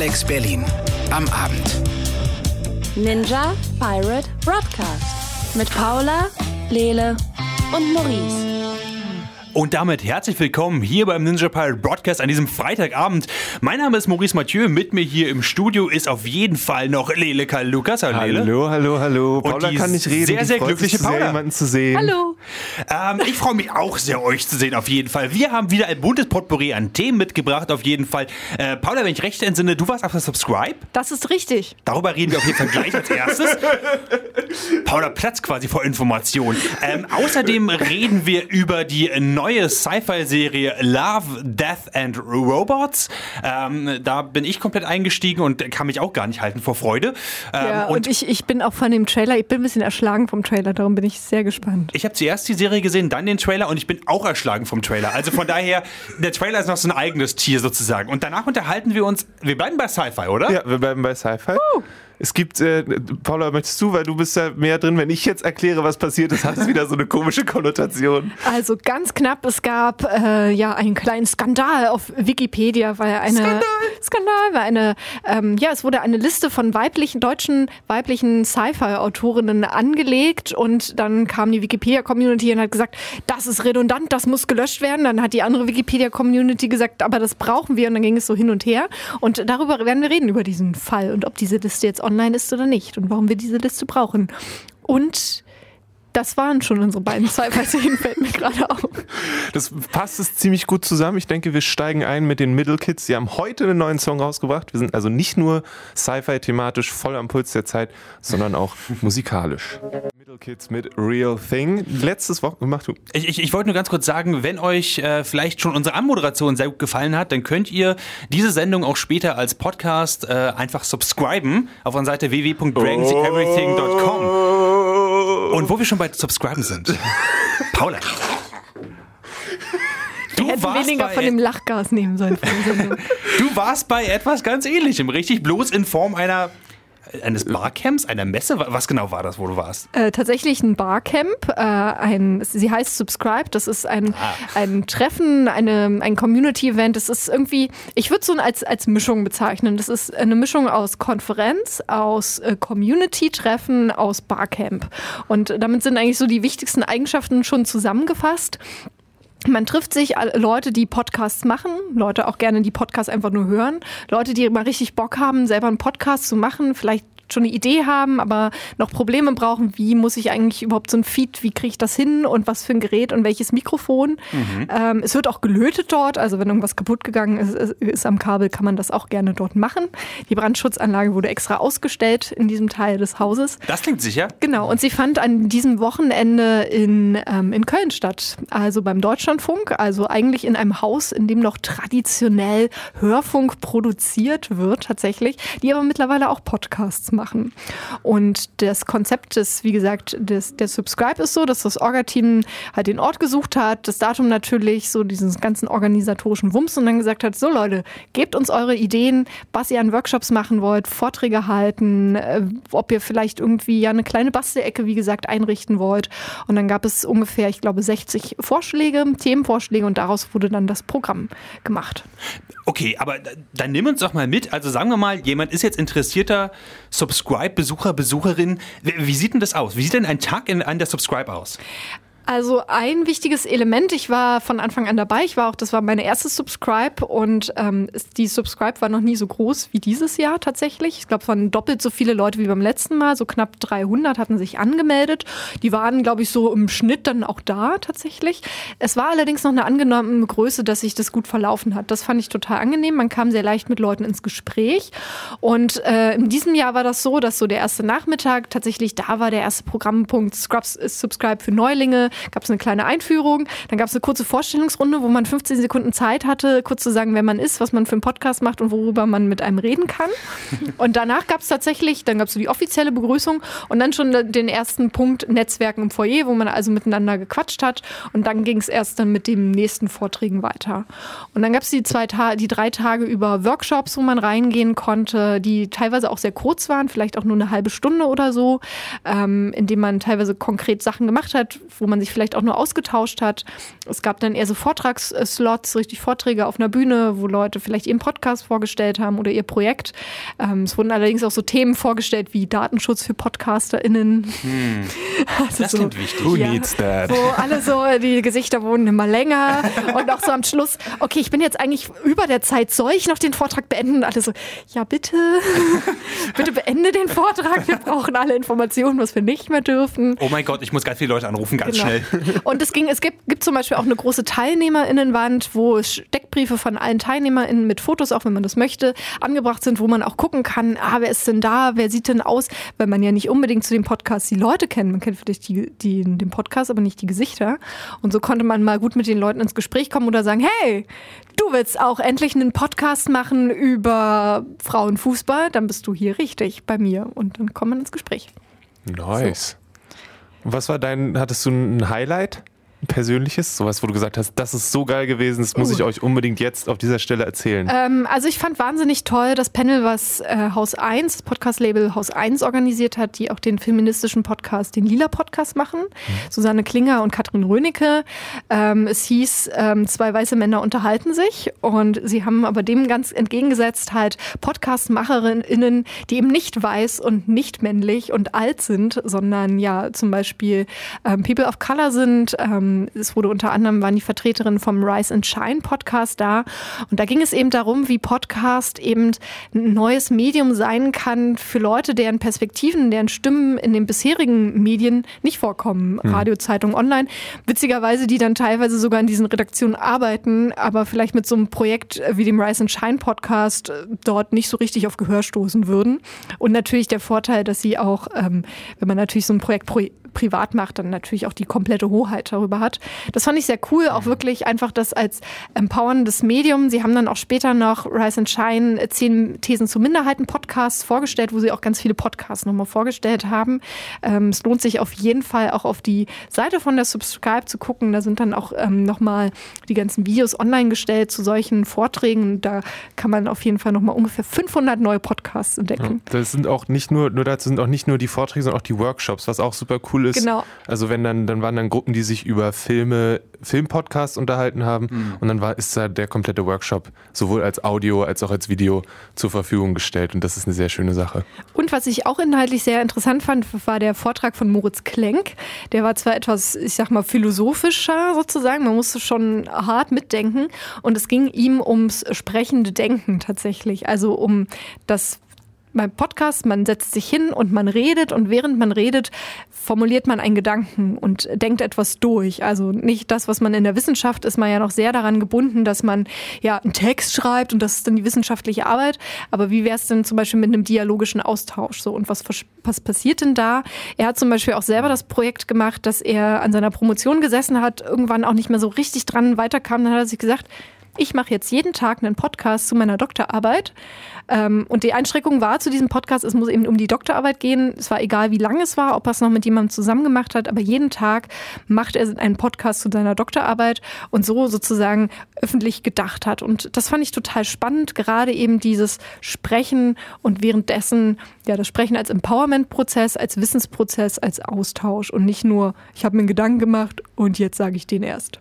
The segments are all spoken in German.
Alex Berlin am Abend. Ninja Pirate Broadcast mit Paula, Lele und Maurice. Und damit herzlich willkommen hier beim Ninja Pirate Broadcast an diesem Freitagabend. Mein Name ist Maurice Mathieu. Mit mir hier im Studio ist auf jeden Fall noch Lele Karl Lukas. Hallo, Lele. hallo, hallo, hallo. Paula kann nicht reden. Sehr, sehr glückliche Paula. Sehr, jemanden zu sehen. Hallo. Ähm, ich freue mich auch sehr, euch zu sehen, auf jeden Fall. Wir haben wieder ein buntes Potpourri an Themen mitgebracht, auf jeden Fall. Äh, Paula, wenn ich recht entsinne, du warst auf der Subscribe. Das ist richtig. Darüber reden wir auf jeden Fall gleich als erstes. Paula platzt quasi vor Informationen. Ähm, außerdem reden wir über die neue Sci-Fi-Serie Love, Death and Robots. Ähm, da bin ich komplett eingestiegen und kann mich auch gar nicht halten vor Freude. Ähm, ja, und, und ich, ich bin auch von dem Trailer, ich bin ein bisschen erschlagen vom Trailer, darum bin ich sehr gespannt. Ich habe zuerst die Serie gesehen, dann den Trailer und ich bin auch erschlagen vom Trailer. Also von daher, der Trailer ist noch so ein eigenes Tier sozusagen. Und danach unterhalten wir uns, wir bleiben bei Sci-Fi, oder? Ja, wir bleiben bei Sci-Fi. Uh. Es gibt, äh, Paula, möchtest du, weil du bist da mehr drin, wenn ich jetzt erkläre, was passiert ist, hat es wieder so eine komische Konnotation. Also ganz knapp, es gab äh, ja einen kleinen Skandal auf Wikipedia, weil eine Skandal, Skandal weil eine, ähm, ja, es wurde eine Liste von weiblichen, deutschen weiblichen Sci-Fi-Autorinnen angelegt und dann kam die Wikipedia-Community und hat gesagt, das ist redundant, das muss gelöscht werden. Dann hat die andere Wikipedia-Community gesagt, aber das brauchen wir und dann ging es so hin und her. Und darüber werden wir reden, über diesen Fall und ob diese Liste jetzt online ist oder nicht und warum wir diese Liste brauchen. Und das waren schon unsere beiden Sci-Fi-Szenen, fällt mir gerade auf. Das passt es ziemlich gut zusammen. Ich denke, wir steigen ein mit den Middle Kids. Sie haben heute einen neuen Song rausgebracht. Wir sind also nicht nur Sci-Fi-thematisch voll am Puls der Zeit, sondern auch musikalisch. Middle Kids mit Real Thing. Letztes Woche, mach du. Ich, ich, ich wollte nur ganz kurz sagen, wenn euch äh, vielleicht schon unsere Anmoderation sehr gut gefallen hat, dann könnt ihr diese Sendung auch später als Podcast äh, einfach subscriben auf unserer Seite www.dragonseeverything.com. Und wo wir schon bei Subscriben sind. Paula. Du hätten weniger von dem Lachgas nehmen sollen. du warst bei etwas ganz ähnlichem, richtig? Bloß in Form einer eines Barcamps, einer Messe? Was genau war das, wo du warst? Äh, tatsächlich ein Barcamp. Äh, ein, sie heißt Subscribe. Das ist ein, ah. ein Treffen, eine, ein Community-Event. Das ist irgendwie, ich würde es so als, als Mischung bezeichnen. Das ist eine Mischung aus Konferenz, aus äh, Community-Treffen, aus Barcamp. Und damit sind eigentlich so die wichtigsten Eigenschaften schon zusammengefasst. Man trifft sich Leute, die Podcasts machen, Leute auch gerne, die Podcasts einfach nur hören, Leute, die immer richtig Bock haben, selber einen Podcast zu machen, vielleicht schon eine Idee haben, aber noch Probleme brauchen, wie muss ich eigentlich überhaupt so ein Feed, wie kriege ich das hin und was für ein Gerät und welches Mikrofon. Mhm. Ähm, es wird auch gelötet dort, also wenn irgendwas kaputt gegangen ist, ist am Kabel, kann man das auch gerne dort machen. Die Brandschutzanlage wurde extra ausgestellt in diesem Teil des Hauses. Das klingt sicher. Genau, und sie fand an diesem Wochenende in, ähm, in Köln statt, also beim Deutschlandfunk, also eigentlich in einem Haus, in dem noch traditionell Hörfunk produziert wird tatsächlich, die aber mittlerweile auch Podcasts machen machen. Und das Konzept ist, wie gesagt, des, der Subscribe ist so, dass das Orga-Team halt den Ort gesucht hat, das Datum natürlich, so diesen ganzen organisatorischen Wumms und dann gesagt hat, so Leute, gebt uns eure Ideen, was ihr an Workshops machen wollt, Vorträge halten, äh, ob ihr vielleicht irgendwie ja eine kleine Bastelecke, wie gesagt, einrichten wollt. Und dann gab es ungefähr, ich glaube, 60 Vorschläge, Themenvorschläge und daraus wurde dann das Programm gemacht. Okay, aber dann nimm uns doch mal mit. Also sagen wir mal, jemand ist jetzt interessierter Subscribe-Besucher, Besucherin. Wie sieht denn das aus? Wie sieht denn ein Tag in, an der Subscribe aus? Also ein wichtiges Element, ich war von Anfang an dabei, ich war auch, das war meine erste Subscribe und ähm, die Subscribe war noch nie so groß wie dieses Jahr tatsächlich. Ich glaube, es waren doppelt so viele Leute wie beim letzten Mal, so knapp 300 hatten sich angemeldet. Die waren, glaube ich, so im Schnitt dann auch da tatsächlich. Es war allerdings noch eine angenommene Größe, dass sich das gut verlaufen hat. Das fand ich total angenehm. Man kam sehr leicht mit Leuten ins Gespräch und äh, in diesem Jahr war das so, dass so der erste Nachmittag tatsächlich da war der erste Programmpunkt Scrubs ist Subscribe für Neulinge gab es eine kleine Einführung, dann gab es eine kurze Vorstellungsrunde, wo man 15 Sekunden Zeit hatte, kurz zu sagen, wer man ist, was man für einen Podcast macht und worüber man mit einem reden kann. Und danach gab es tatsächlich, dann gab es so die offizielle Begrüßung und dann schon den ersten Punkt Netzwerken im Foyer, wo man also miteinander gequatscht hat und dann ging es erst dann mit den nächsten Vorträgen weiter. Und dann gab es die zwei Ta die drei Tage über Workshops, wo man reingehen konnte, die teilweise auch sehr kurz waren, vielleicht auch nur eine halbe Stunde oder so, ähm, in dem man teilweise konkret Sachen gemacht hat, wo man man sich vielleicht auch nur ausgetauscht hat. Es gab dann eher so Vortragsslots, richtig Vorträge auf einer Bühne, wo Leute vielleicht ihren Podcast vorgestellt haben oder ihr Projekt. Ähm, es wurden allerdings auch so Themen vorgestellt wie Datenschutz für PodcasterInnen. Hm. Also das so, klingt wichtig. Who ja, needs that? Wo alle so, die Gesichter wurden immer länger und auch so am Schluss, okay, ich bin jetzt eigentlich über der Zeit, soll ich noch den Vortrag beenden? Und alle so, ja bitte, bitte beende den Vortrag, wir brauchen alle Informationen, was wir nicht mehr dürfen. Oh mein Gott, ich muss ganz viele Leute anrufen, ganz genau. Schnell. Und es ging, es gibt, gibt zum Beispiel auch eine große Teilnehmerinnenwand, wo Steckbriefe von allen TeilnehmerInnen mit Fotos, auch wenn man das möchte, angebracht sind, wo man auch gucken kann, ah, wer ist denn da, wer sieht denn aus, weil man ja nicht unbedingt zu dem Podcast die Leute kennt. Man kennt vielleicht die, die, den Podcast, aber nicht die Gesichter. Und so konnte man mal gut mit den Leuten ins Gespräch kommen oder sagen, hey, du willst auch endlich einen Podcast machen über Frauenfußball, dann bist du hier richtig bei mir. Und dann kommt man ins Gespräch. Nice. So. Was war dein, hattest du ein Highlight? Persönliches, sowas, wo du gesagt hast, das ist so geil gewesen, das muss uh. ich euch unbedingt jetzt auf dieser Stelle erzählen? Ähm, also ich fand wahnsinnig toll das Panel, was äh, Haus 1, das Podcast-Label Haus 1 organisiert hat, die auch den feministischen Podcast, den Lila-Podcast machen. Mhm. Susanne Klinger und Katrin Rönecke. Ähm, es hieß, ähm, zwei weiße Männer unterhalten sich und sie haben aber dem ganz entgegengesetzt halt Podcast-MacherInnen, die eben nicht weiß und nicht männlich und alt sind, sondern ja zum Beispiel ähm, People of Color sind, ähm, ähm, es wurde unter anderem, waren die Vertreterinnen vom Rise and Shine Podcast da. Und da ging es eben darum, wie Podcast eben ein neues Medium sein kann für Leute, deren Perspektiven, deren Stimmen in den bisherigen Medien nicht vorkommen. Mhm. Radio, Zeitung, Online. Witzigerweise, die dann teilweise sogar in diesen Redaktionen arbeiten, aber vielleicht mit so einem Projekt wie dem Rise and Shine Podcast äh, dort nicht so richtig auf Gehör stoßen würden. Und natürlich der Vorteil, dass sie auch, ähm, wenn man natürlich so ein Projekt pro privat macht, dann natürlich auch die komplette Hoheit darüber hat. Das fand ich sehr cool, auch mhm. wirklich einfach das als empowerndes Medium. Sie haben dann auch später noch Rise and Shine zehn Thesen zu Minderheiten Podcasts vorgestellt, wo sie auch ganz viele Podcasts nochmal vorgestellt haben. Ähm, es lohnt sich auf jeden Fall auch auf die Seite von der Subscribe zu gucken. Da sind dann auch ähm, nochmal die ganzen Videos online gestellt zu solchen Vorträgen. Da kann man auf jeden Fall nochmal ungefähr 500 neue Podcasts entdecken. Ja, das sind auch nicht nur, nur dazu sind auch nicht nur die Vorträge, sondern auch die Workshops, was auch super cool ist. Genau. Also wenn dann, dann waren dann Gruppen, die sich über Filme, Filmpodcasts unterhalten haben mhm. und dann war, ist da der komplette Workshop sowohl als Audio als auch als Video zur Verfügung gestellt und das ist eine sehr schöne Sache. Und was ich auch inhaltlich sehr interessant fand, war der Vortrag von Moritz Klenk. Der war zwar etwas, ich sag mal, philosophischer sozusagen, man musste schon hart mitdenken und es ging ihm ums sprechende Denken tatsächlich, also um das beim Podcast, man setzt sich hin und man redet und während man redet, formuliert man einen Gedanken und denkt etwas durch. Also nicht das, was man in der Wissenschaft ist, man ja noch sehr daran gebunden, dass man ja einen Text schreibt und das ist dann die wissenschaftliche Arbeit. Aber wie wäre es denn zum Beispiel mit einem dialogischen Austausch so und was, was passiert denn da? Er hat zum Beispiel auch selber das Projekt gemacht, dass er an seiner Promotion gesessen hat, irgendwann auch nicht mehr so richtig dran weiterkam. Dann hat er sich gesagt, ich mache jetzt jeden Tag einen Podcast zu meiner Doktorarbeit. Ähm, und die Einschränkung war zu diesem Podcast, es muss eben um die Doktorarbeit gehen. Es war egal, wie lang es war, ob er es noch mit jemandem zusammen gemacht hat, aber jeden Tag macht er einen Podcast zu seiner Doktorarbeit und so sozusagen öffentlich gedacht hat. Und das fand ich total spannend, gerade eben dieses Sprechen und währenddessen ja das Sprechen als Empowerment-Prozess, als Wissensprozess, als Austausch und nicht nur, ich habe mir einen Gedanken gemacht und jetzt sage ich den erst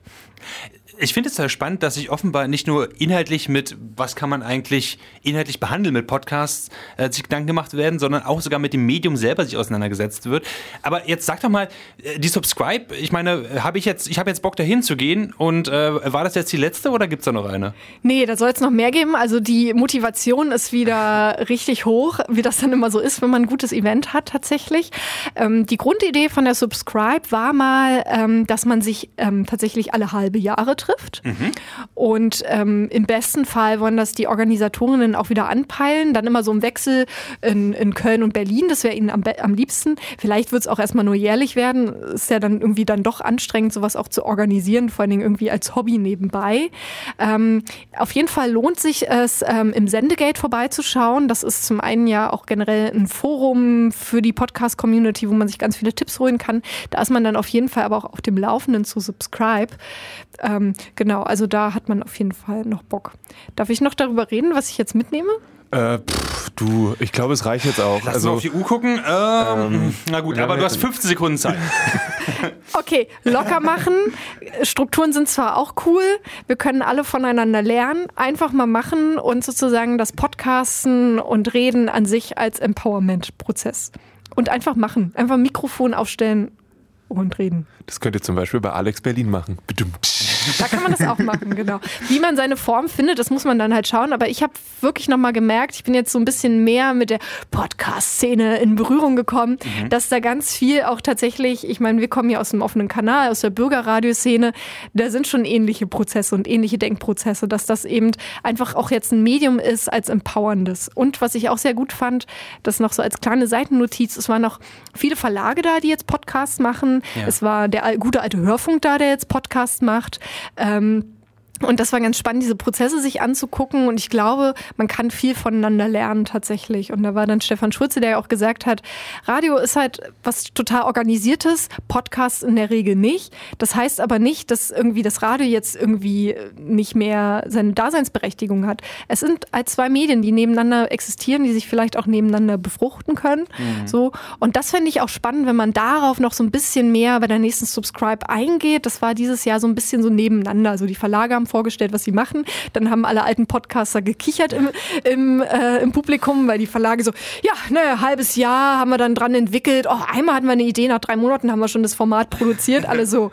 ich finde es sehr spannend, dass sich offenbar nicht nur inhaltlich mit, was kann man eigentlich inhaltlich behandeln mit Podcasts, äh, sich Gedanken gemacht werden, sondern auch sogar mit dem Medium selber sich auseinandergesetzt wird. Aber jetzt sag doch mal, äh, die Subscribe, ich meine, habe ich jetzt, ich habe jetzt Bock dahin zu gehen und äh, war das jetzt die letzte oder gibt es da noch eine? Nee, da soll es noch mehr geben. Also die Motivation ist wieder richtig hoch, wie das dann immer so ist, wenn man ein gutes Event hat tatsächlich. Ähm, die Grundidee von der Subscribe war mal, ähm, dass man sich ähm, tatsächlich alle halbe Jahre trifft trifft. Mhm. Und ähm, im besten Fall wollen das die Organisatorinnen auch wieder anpeilen. Dann immer so im Wechsel in, in Köln und Berlin. Das wäre ihnen am, am liebsten. Vielleicht wird es auch erstmal nur jährlich werden. Ist ja dann irgendwie dann doch anstrengend, sowas auch zu organisieren, vor allen Dingen irgendwie als Hobby nebenbei. Ähm, auf jeden Fall lohnt sich es, ähm, im Sendegate vorbeizuschauen. Das ist zum einen ja auch generell ein Forum für die Podcast-Community, wo man sich ganz viele Tipps holen kann. Da ist man dann auf jeden Fall aber auch auf dem Laufenden zu subscribe. Ähm, genau, also da hat man auf jeden Fall noch Bock. Darf ich noch darüber reden, was ich jetzt mitnehme? Äh, pff, du, ich glaube, es reicht jetzt auch. Lass also, mal auf die Uhr gucken. Ähm, na gut, aber du hast 15 Sekunden Zeit. Okay, locker machen. Strukturen sind zwar auch cool, wir können alle voneinander lernen. Einfach mal machen und sozusagen das Podcasten und Reden an sich als Empowerment-Prozess. Und einfach machen. Einfach Mikrofon aufstellen und reden. das könnt ihr zum Beispiel bei Alex Berlin machen. Bedummt. Da kann man das auch machen, genau. Wie man seine Form findet, das muss man dann halt schauen. Aber ich habe wirklich nochmal gemerkt, ich bin jetzt so ein bisschen mehr mit der Podcast-Szene in Berührung gekommen, dass da ganz viel auch tatsächlich, ich meine, wir kommen ja aus dem offenen Kanal, aus der Bürgerradioszene, da sind schon ähnliche Prozesse und ähnliche Denkprozesse, dass das eben einfach auch jetzt ein Medium ist als empowerndes. Und was ich auch sehr gut fand, das noch so als kleine Seitennotiz, es waren noch viele Verlage da, die jetzt Podcasts machen. Ja. Es war der gute alte Hörfunk da, der jetzt Podcast macht. Ähm, und das war ganz spannend, diese Prozesse sich anzugucken. Und ich glaube, man kann viel voneinander lernen tatsächlich. Und da war dann Stefan Schulze, der ja auch gesagt hat, Radio ist halt was total Organisiertes, Podcast in der Regel nicht. Das heißt aber nicht, dass irgendwie das Radio jetzt irgendwie nicht mehr seine Daseinsberechtigung hat. Es sind halt zwei Medien, die nebeneinander existieren, die sich vielleicht auch nebeneinander befruchten können. So. Und das fände ich auch spannend, wenn man darauf noch so ein bisschen mehr bei der nächsten Subscribe eingeht. Das war dieses Jahr so ein bisschen so nebeneinander. Also die Verlage haben vorgestellt, was sie machen. Dann haben alle alten Podcaster gekichert im, im, äh, im Publikum, weil die Verlage so, ja, ne, halbes Jahr haben wir dann dran entwickelt. Oh, einmal hatten wir eine Idee, nach drei Monaten haben wir schon das Format produziert. Alle so,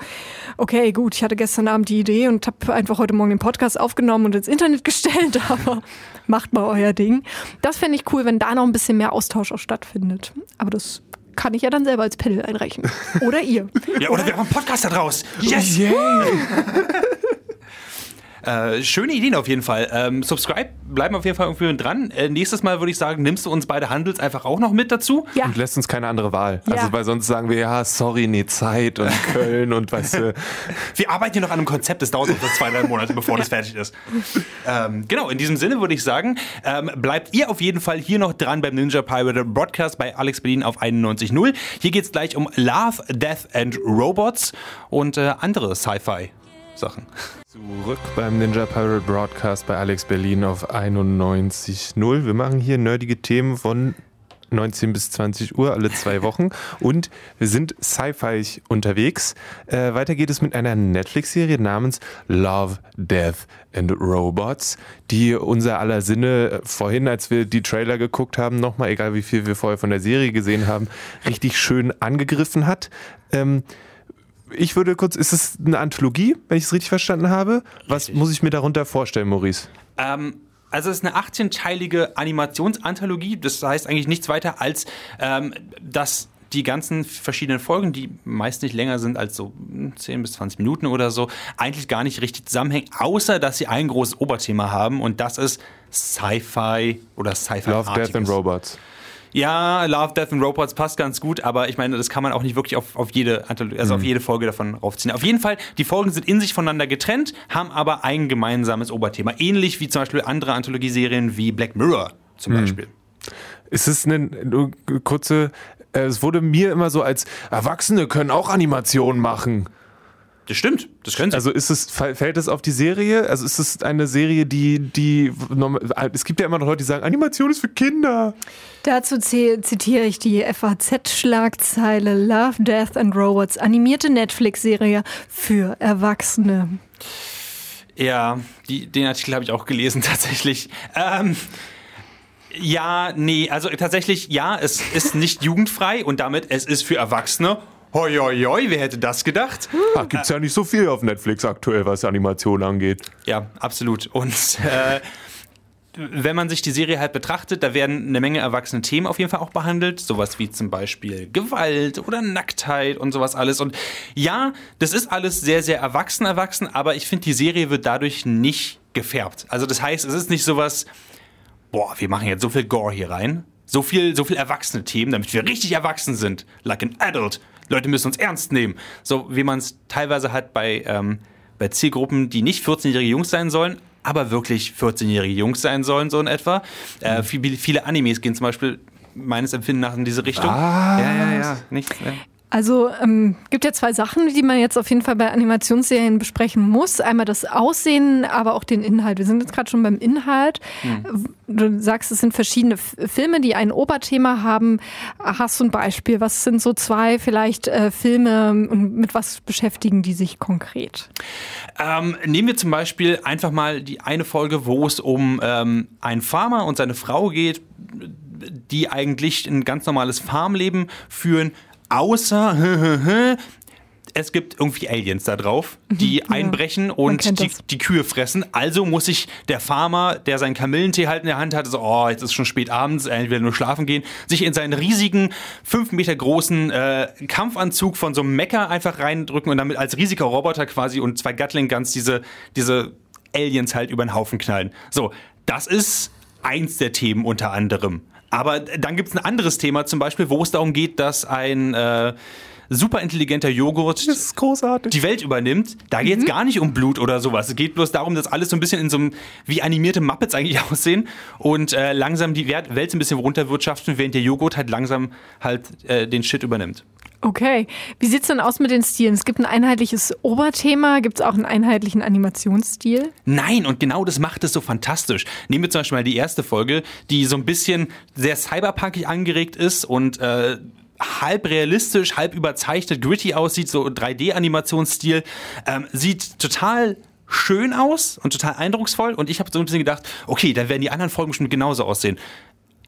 okay, gut, ich hatte gestern Abend die Idee und habe einfach heute Morgen den Podcast aufgenommen und ins Internet gestellt, aber macht mal euer Ding. Das fände ich cool, wenn da noch ein bisschen mehr Austausch auch stattfindet. Aber das kann ich ja dann selber als Pedal einreichen. Oder ihr. Ja, oder wir haben einen Podcast da draus. Yes! Äh, schöne Ideen auf jeden Fall. Ähm, subscribe, bleiben auf jeden Fall irgendwie dran. Äh, nächstes Mal würde ich sagen, nimmst du uns beide Handels einfach auch noch mit dazu? Ja. Und lässt uns keine andere Wahl. Ja. Also, weil sonst sagen wir, ja, sorry, nee, Zeit und Köln und weißt du. Wir arbeiten hier noch an einem Konzept, das dauert noch so zwei, drei Monate, bevor das fertig ist. Ähm, genau, in diesem Sinne würde ich sagen, ähm, bleibt ihr auf jeden Fall hier noch dran beim Ninja Pirate Broadcast bei Alex Berlin auf 91.0. Hier geht es gleich um Love, Death and Robots und äh, andere Sci-Fi-Sachen. Zurück beim Ninja Pirate Broadcast bei Alex Berlin auf 91.0. Wir machen hier nerdige Themen von 19 bis 20 Uhr alle zwei Wochen und wir sind sci-fi unterwegs. Äh, weiter geht es mit einer Netflix-Serie namens Love, Death and Robots, die unser aller Sinne äh, vorhin, als wir die Trailer geguckt haben, nochmal, egal wie viel wir vorher von der Serie gesehen haben, richtig schön angegriffen hat. Ähm, ich würde kurz, ist es eine Anthologie, wenn ich es richtig verstanden habe? Was Richtig. muss ich mir darunter vorstellen, Maurice? Ähm, also es ist eine 18-teilige Animationsanthologie. Das heißt eigentlich nichts weiter als, ähm, dass die ganzen verschiedenen Folgen, die meist nicht länger sind als so 10 bis 20 Minuten oder so, eigentlich gar nicht richtig zusammenhängen, außer dass sie ein großes Oberthema haben und das ist Sci-Fi oder Sci-Fi. Love, Death and Robots. Ja, Love, Death and Robots passt ganz gut, aber ich meine, das kann man auch nicht wirklich auf, auf, jede, also auf jede Folge davon raufziehen. Auf jeden Fall, die Folgen sind in sich voneinander getrennt, haben aber ein gemeinsames Oberthema. Ähnlich wie zum Beispiel andere Anthologieserien wie Black Mirror zum Beispiel. Ist es eine, eine kurze, äh, es wurde mir immer so als Erwachsene können auch Animationen machen. Das stimmt, das können sie. Also ist es, fällt es auf die Serie? Also ist es eine Serie, die, die, es gibt ja immer noch Leute, die sagen, Animation ist für Kinder. Dazu zitiere ich die FAZ-Schlagzeile Love, Death and Robots, animierte Netflix-Serie für Erwachsene. Ja, die, den Artikel habe ich auch gelesen tatsächlich. Ähm, ja, nee, also tatsächlich, ja, es ist nicht jugendfrei und damit es ist für Erwachsene. Hoi, hoi, hoi, wer hätte das gedacht? Ach, gibt's ja nicht so viel auf Netflix aktuell, was Animation angeht. Ja, absolut. Und äh, wenn man sich die Serie halt betrachtet, da werden eine Menge erwachsene Themen auf jeden Fall auch behandelt. Sowas wie zum Beispiel Gewalt oder Nacktheit und sowas alles. Und ja, das ist alles sehr, sehr erwachsen, erwachsen, aber ich finde, die Serie wird dadurch nicht gefärbt. Also das heißt, es ist nicht sowas, boah, wir machen jetzt so viel Gore hier rein. So viel, so viel erwachsene Themen, damit wir richtig erwachsen sind. Like an adult. Leute müssen uns ernst nehmen. So wie man es teilweise hat bei, ähm, bei Zielgruppen, die nicht 14-jährige Jungs sein sollen, aber wirklich 14-jährige Jungs sein sollen, so in etwa. Äh, viele, viele Animes gehen zum Beispiel meines Empfindens nach in diese Richtung. Ja, ja, ja. Nicht, ja. Also ähm, gibt ja zwei Sachen, die man jetzt auf jeden Fall bei Animationsserien besprechen muss. Einmal das Aussehen, aber auch den Inhalt. Wir sind jetzt gerade schon beim Inhalt. Hm. Du sagst, es sind verschiedene Filme, die ein Oberthema haben. Hast du ein Beispiel? Was sind so zwei vielleicht äh, Filme und mit was beschäftigen die sich konkret? Ähm, nehmen wir zum Beispiel einfach mal die eine Folge, wo es um ähm, einen Farmer und seine Frau geht, die eigentlich ein ganz normales Farmleben führen, Außer es gibt irgendwie Aliens da drauf, die ja, einbrechen und die, die, Kühe fressen. Also muss sich der Farmer, der seinen Kamillentee halt in der Hand hat, so, oh, jetzt ist schon spät abends, er will nur schlafen gehen, sich in seinen riesigen, fünf Meter großen äh, Kampfanzug von so einem Mecker einfach reindrücken und damit als riesiger Roboter quasi und zwei Gatling Guns diese, diese Aliens halt über den Haufen knallen. So, das ist eins der Themen unter anderem. Aber dann gibt es ein anderes Thema, zum Beispiel, wo es darum geht, dass ein äh, superintelligenter Joghurt die Welt übernimmt. Da geht es mhm. gar nicht um Blut oder sowas. Es geht bloß darum, dass alles so ein bisschen in so einem, wie animierte Muppets eigentlich aussehen und äh, langsam die Welt ein bisschen runterwirtschaften, während der Joghurt halt langsam halt äh, den Shit übernimmt. Okay. Wie sieht es denn aus mit den Stilen? Es gibt ein einheitliches Oberthema, gibt es auch einen einheitlichen Animationsstil? Nein, und genau das macht es so fantastisch. Nehmen wir zum Beispiel mal die erste Folge, die so ein bisschen sehr cyberpunkig angeregt ist und äh, halb realistisch, halb überzeichnet, gritty aussieht, so 3D-Animationsstil. Ähm, sieht total schön aus und total eindrucksvoll. Und ich habe so ein bisschen gedacht, okay, dann werden die anderen Folgen bestimmt genauso aussehen.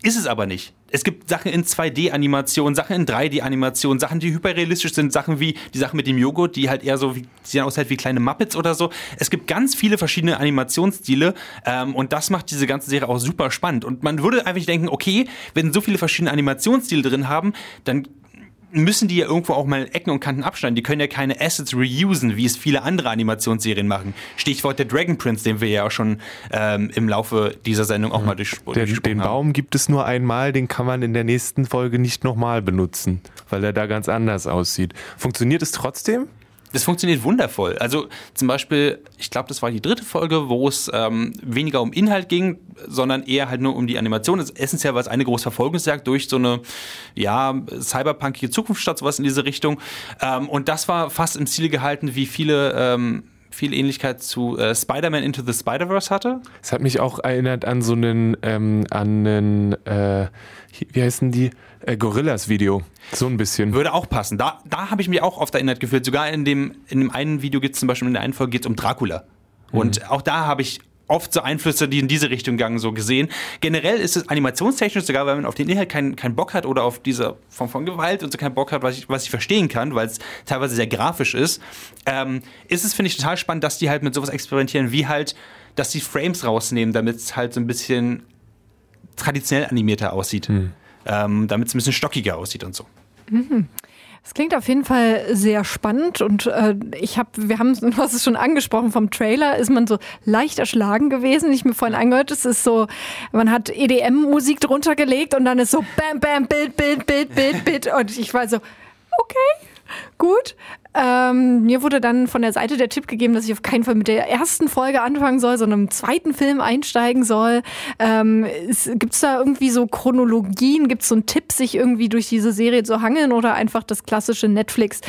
Ist es aber nicht. Es gibt Sachen in 2D-Animation, Sachen in 3D-Animation, Sachen, die hyperrealistisch sind, Sachen wie die Sachen mit dem Joghurt, die halt eher so wie, sehen aus halt wie kleine Muppets oder so. Es gibt ganz viele verschiedene Animationsstile ähm, und das macht diese ganze Serie auch super spannend. Und man würde einfach denken, okay, wenn so viele verschiedene Animationsstile drin haben, dann müssen die ja irgendwo auch mal Ecken und Kanten abschneiden. Die können ja keine Assets reusen, wie es viele andere Animationsserien machen. Stichwort der Dragon Prince, den wir ja auch schon ähm, im Laufe dieser Sendung auch mal durch, der, Den haben. Baum gibt es nur einmal, den kann man in der nächsten Folge nicht nochmal benutzen, weil er da ganz anders aussieht. Funktioniert es trotzdem? Das funktioniert wundervoll. Also zum Beispiel, ich glaube, das war die dritte Folge, wo es ähm, weniger um Inhalt ging, sondern eher halt nur um die Animation. Das essentiell war es eine große Verfolgungsjagd durch so eine ja cyberpunkige Zukunftsstadt, sowas in diese Richtung. Ähm, und das war fast im Ziel gehalten, wie viele ähm, viel Ähnlichkeit zu äh, Spider-Man Into the Spider-Verse hatte. Es hat mich auch erinnert an so einen, ähm, an einen, äh, wie heißen die? Äh, Gorillas-Video. So ein bisschen. Würde auch passen. Da, da habe ich mich auch oft erinnert gefühlt. Sogar in dem, in dem einen Video geht es zum Beispiel, in der einen Folge geht es um Dracula. Und mhm. auch da habe ich oft so Einflüsse, die in diese Richtung gegangen, so gesehen. Generell ist es animationstechnisch, sogar wenn man auf den Inhalt keinen kein Bock hat oder auf diese Form von Gewalt und so keinen Bock hat, was ich, was ich verstehen kann, weil es teilweise sehr grafisch ist, ähm, ist es, finde ich, total spannend, dass die halt mit sowas experimentieren, wie halt, dass die Frames rausnehmen, damit es halt so ein bisschen traditionell animierter aussieht. Hm. Ähm, damit es ein bisschen stockiger aussieht und so. Mhm. Es klingt auf jeden Fall sehr spannend und äh, ich habe, wir haben, du hast es schon angesprochen, vom Trailer ist man so leicht erschlagen gewesen. Ich mir vorhin angehört, es ist so, man hat EDM-Musik drunter gelegt und dann ist so Bam, Bam, Bild, Bild, Bild, Bild, Bild und ich war so, okay, gut. Ähm, mir wurde dann von der Seite der Tipp gegeben, dass ich auf keinen Fall mit der ersten Folge anfangen soll, sondern im zweiten Film einsteigen soll. Ähm, Gibt es da irgendwie so Chronologien? Gibt es so einen Tipp, sich irgendwie durch diese Serie zu hangeln oder einfach das klassische Netflix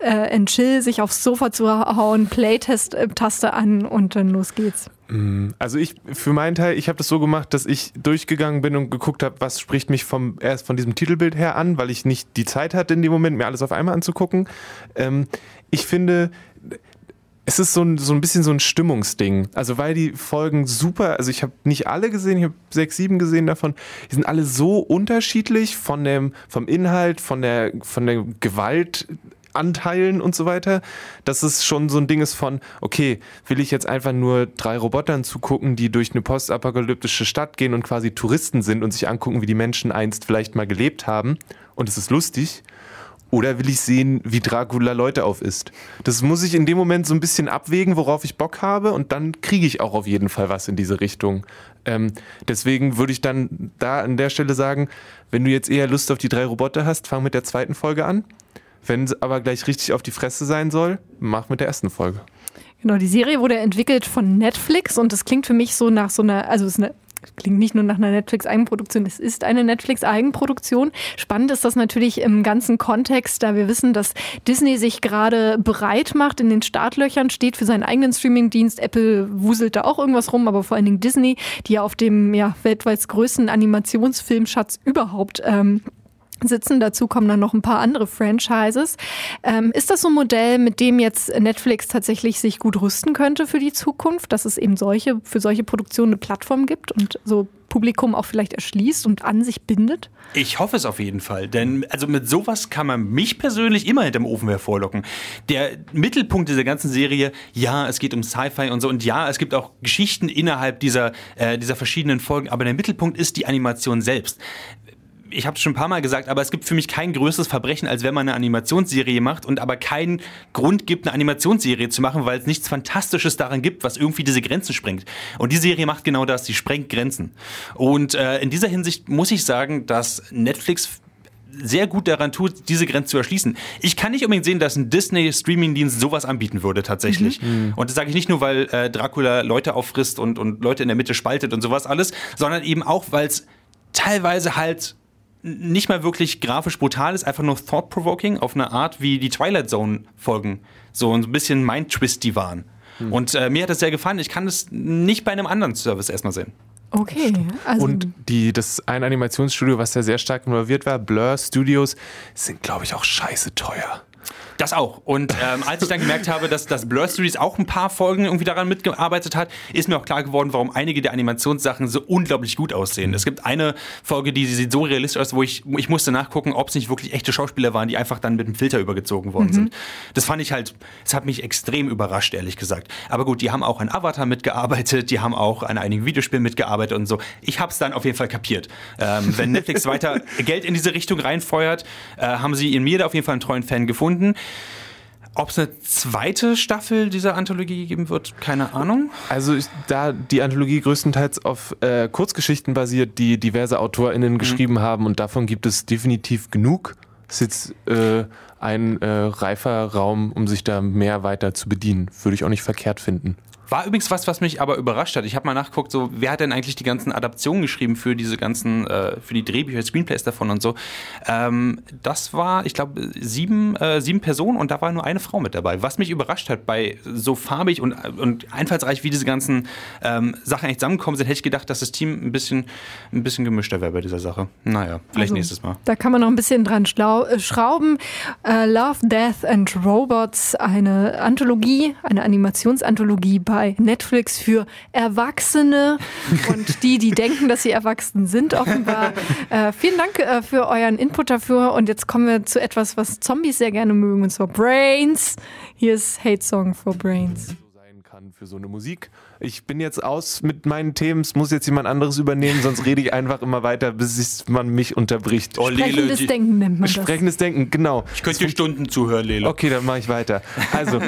äh, and Chill, sich aufs Sofa zu hauen, Playtest-Taste an und dann los geht's? Mm, also ich für meinen Teil, ich habe das so gemacht, dass ich durchgegangen bin und geguckt habe, was spricht mich vom erst von diesem Titelbild her an, weil ich nicht die Zeit hatte in dem Moment, mir alles auf einmal anzugucken. Ähm, ich finde, es ist so ein, so ein bisschen so ein Stimmungsding. Also weil die Folgen super, also ich habe nicht alle gesehen, ich habe sechs, sieben gesehen davon. Die sind alle so unterschiedlich von dem, vom Inhalt, von der, von der Gewalt Anteilen und so weiter, dass es schon so ein Ding ist von, okay, will ich jetzt einfach nur drei Robotern zugucken, die durch eine postapokalyptische Stadt gehen und quasi Touristen sind und sich angucken, wie die Menschen einst vielleicht mal gelebt haben und es ist lustig. Oder will ich sehen, wie Dracula Leute aufisst? Das muss ich in dem Moment so ein bisschen abwägen, worauf ich Bock habe, und dann kriege ich auch auf jeden Fall was in diese Richtung. Ähm, deswegen würde ich dann da an der Stelle sagen, wenn du jetzt eher Lust auf die drei Roboter hast, fang mit der zweiten Folge an. Wenn es aber gleich richtig auf die Fresse sein soll, mach mit der ersten Folge. Genau, die Serie wurde entwickelt von Netflix und das klingt für mich so nach so einer, also es ist eine klingt nicht nur nach einer Netflix-Eigenproduktion, es ist eine Netflix-Eigenproduktion. Spannend ist das natürlich im ganzen Kontext, da wir wissen, dass Disney sich gerade bereit macht, in den Startlöchern steht für seinen eigenen Streamingdienst. Apple wuselt da auch irgendwas rum, aber vor allen Dingen Disney, die ja auf dem ja, weltweit größten Animationsfilmschatz überhaupt ähm, sitzen. Dazu kommen dann noch ein paar andere Franchises. Ähm, ist das so ein Modell, mit dem jetzt Netflix tatsächlich sich gut rüsten könnte für die Zukunft, dass es eben solche, für solche Produktionen eine Plattform gibt und so Publikum auch vielleicht erschließt und an sich bindet? Ich hoffe es auf jeden Fall, denn also mit sowas kann man mich persönlich immer hinterm Ofen hervorlocken. Der Mittelpunkt dieser ganzen Serie, ja, es geht um Sci-Fi und so und ja, es gibt auch Geschichten innerhalb dieser, äh, dieser verschiedenen Folgen, aber der Mittelpunkt ist die Animation selbst ich habe es schon ein paar Mal gesagt, aber es gibt für mich kein größeres Verbrechen, als wenn man eine Animationsserie macht und aber keinen Grund gibt, eine Animationsserie zu machen, weil es nichts Fantastisches daran gibt, was irgendwie diese Grenzen sprengt. Und die Serie macht genau das, sie sprengt Grenzen. Und äh, in dieser Hinsicht muss ich sagen, dass Netflix sehr gut daran tut, diese Grenze zu erschließen. Ich kann nicht unbedingt sehen, dass ein Disney-Streaming-Dienst sowas anbieten würde, tatsächlich. Mhm. Und das sage ich nicht nur, weil äh, Dracula Leute auffrisst und, und Leute in der Mitte spaltet und sowas alles, sondern eben auch, weil es teilweise halt nicht mal wirklich grafisch brutal ist, einfach nur thought-provoking auf eine Art, wie die Twilight Zone-Folgen so ein bisschen Mind-Twisty waren. Hm. Und äh, mir hat das sehr gefallen. Ich kann es nicht bei einem anderen Service erstmal sehen. Okay. Also und die, das ein Animationsstudio, was da sehr stark involviert war, Blur Studios, sind, glaube ich, auch scheiße teuer. Das auch. Und ähm, als ich dann gemerkt habe, dass das Blur Series auch ein paar Folgen irgendwie daran mitgearbeitet hat, ist mir auch klar geworden, warum einige der Animationssachen so unglaublich gut aussehen. Es gibt eine Folge, die sieht so realistisch aus, wo ich, ich musste nachgucken, ob es nicht wirklich echte Schauspieler waren, die einfach dann mit dem Filter übergezogen worden mhm. sind. Das fand ich halt, es hat mich extrem überrascht, ehrlich gesagt. Aber gut, die haben auch an Avatar mitgearbeitet, die haben auch an einigen Videospielen mitgearbeitet und so. Ich habe es dann auf jeden Fall kapiert. Ähm, wenn Netflix weiter Geld in diese Richtung reinfeuert, äh, haben sie in mir da auf jeden Fall einen treuen Fan gefunden. Ob es eine zweite Staffel dieser Anthologie geben wird, keine Ahnung. Also ich, da die Anthologie größtenteils auf äh, Kurzgeschichten basiert, die diverse AutorInnen mhm. geschrieben haben und davon gibt es definitiv genug. Ist jetzt äh, ein äh, reifer Raum, um sich da mehr weiter zu bedienen. Würde ich auch nicht verkehrt finden. War übrigens was, was mich aber überrascht hat. Ich habe mal nachgeguckt, so wer hat denn eigentlich die ganzen Adaptionen geschrieben für diese ganzen, äh, für die Drehbücher, Screenplays davon und so. Ähm, das war, ich glaube, sieben, äh, sieben Personen und da war nur eine Frau mit dabei. Was mich überrascht hat, bei so farbig und, und einfallsreich wie diese ganzen ähm, Sachen eigentlich zusammenkommen sind, hätte ich gedacht, dass das Team ein bisschen, ein bisschen gemischter wäre bei dieser Sache. Naja, vielleicht also, nächstes Mal. Da kann man noch ein bisschen dran äh, schrauben. Uh, Love, Death and Robots, eine Anthologie, eine Animationsanthologie bei bei Netflix für Erwachsene und die, die denken, dass sie erwachsen sind, offenbar. Äh, vielen Dank äh, für euren Input dafür. Und jetzt kommen wir zu etwas, was Zombies sehr gerne mögen, und zwar Brains. Hier ist Hate Song for Brains für so eine Musik. Ich bin jetzt aus mit meinen Themen, es muss jetzt jemand anderes übernehmen, sonst rede ich einfach immer weiter, bis man mich unterbricht. Oh, Sprechendes Denken nennt man das. Sprechendes Denken, genau. Ich könnte dir Stunden zuhören, Lele. Okay, dann mache ich weiter. Also,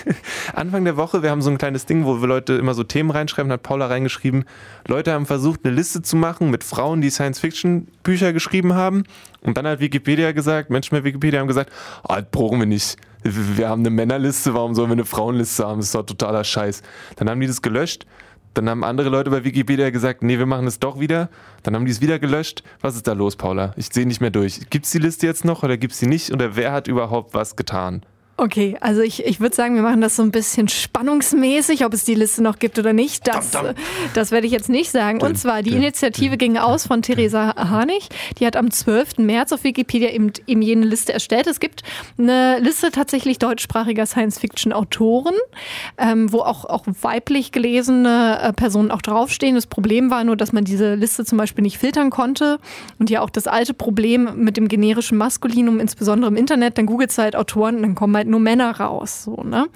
Anfang der Woche, wir haben so ein kleines Ding, wo wir Leute immer so Themen reinschreiben, hat Paula reingeschrieben, Leute haben versucht, eine Liste zu machen mit Frauen, die Science-Fiction-Bücher geschrieben haben. Und dann hat Wikipedia gesagt, Menschen bei Wikipedia haben gesagt, oh, das brauchen wir nicht wir haben eine Männerliste, warum sollen wir eine Frauenliste haben? Das ist doch totaler Scheiß. Dann haben die das gelöscht. Dann haben andere Leute bei Wikipedia gesagt, nee, wir machen es doch wieder. Dann haben die es wieder gelöscht. Was ist da los, Paula? Ich sehe nicht mehr durch. Gibt es die Liste jetzt noch oder gibt es sie nicht? Oder wer hat überhaupt was getan? Okay, also ich, ich würde sagen, wir machen das so ein bisschen spannungsmäßig, ob es die Liste noch gibt oder nicht. Das, dum, dum. das werde ich jetzt nicht sagen. Und zwar, die Initiative ging aus von Theresa Harnig. Die hat am 12. März auf Wikipedia eben, eben jene Liste erstellt. Es gibt eine Liste tatsächlich deutschsprachiger Science-Fiction-Autoren, ähm, wo auch, auch weiblich gelesene äh, Personen auch draufstehen. Das Problem war nur, dass man diese Liste zum Beispiel nicht filtern konnte. Und ja auch das alte Problem mit dem generischen Maskulinum, insbesondere im Internet, dann googelt halt Autoren und dann kommen halt halt nur Männer raus. So, ne?